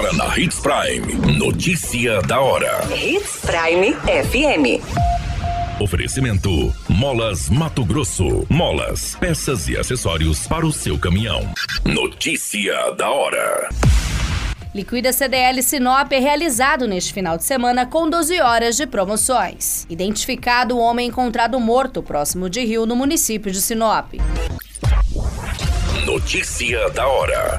Agora na Hits Prime. Notícia da hora. Hits Prime FM. Oferecimento: Molas Mato Grosso. Molas, peças e acessórios para o seu caminhão. Notícia da hora. Liquida CDL Sinop é realizado neste final de semana com 12 horas de promoções. Identificado o homem encontrado morto próximo de Rio, no município de Sinop. Notícia da hora.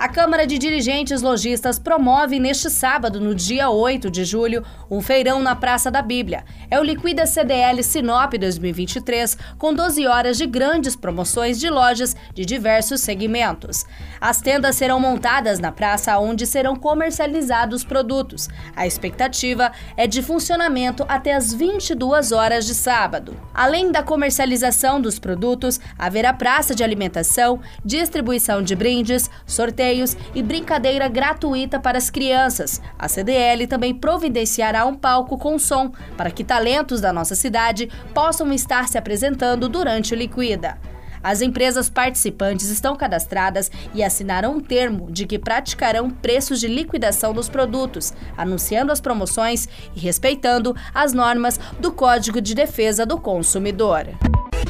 A Câmara de Dirigentes Logistas promove neste sábado, no dia 8 de julho, um feirão na Praça da Bíblia. É o Liquida CDL Sinop 2023, com 12 horas de grandes promoções de lojas de diversos segmentos. As tendas serão montadas na praça onde serão comercializados produtos. A expectativa é de funcionamento até as 22 horas de sábado. Além da comercialização dos produtos, haverá praça de alimentação, distribuição de brindes, sorteio e brincadeira gratuita para as crianças. A CDL também providenciará um palco com som para que talentos da nossa cidade possam estar se apresentando durante o Liquida. As empresas participantes estão cadastradas e assinaram um termo de que praticarão preços de liquidação dos produtos, anunciando as promoções e respeitando as normas do Código de Defesa do Consumidor.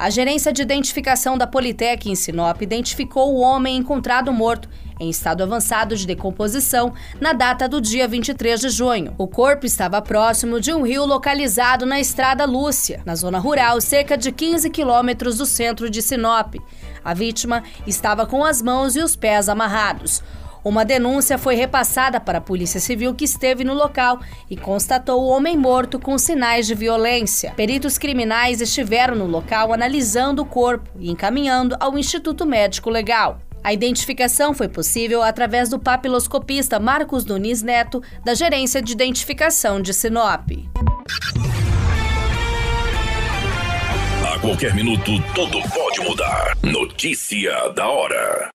A gerência de identificação da Politec em Sinop identificou o homem encontrado morto em estado avançado de decomposição na data do dia 23 de junho. O corpo estava próximo de um rio localizado na Estrada Lúcia, na zona rural, cerca de 15 quilômetros do centro de Sinop. A vítima estava com as mãos e os pés amarrados. Uma denúncia foi repassada para a Polícia Civil que esteve no local e constatou o homem morto com sinais de violência. Peritos criminais estiveram no local analisando o corpo e encaminhando ao Instituto Médico Legal. A identificação foi possível através do papiloscopista Marcos Nunes Neto, da Gerência de Identificação de Sinop. A qualquer minuto, tudo pode mudar. Notícia da hora.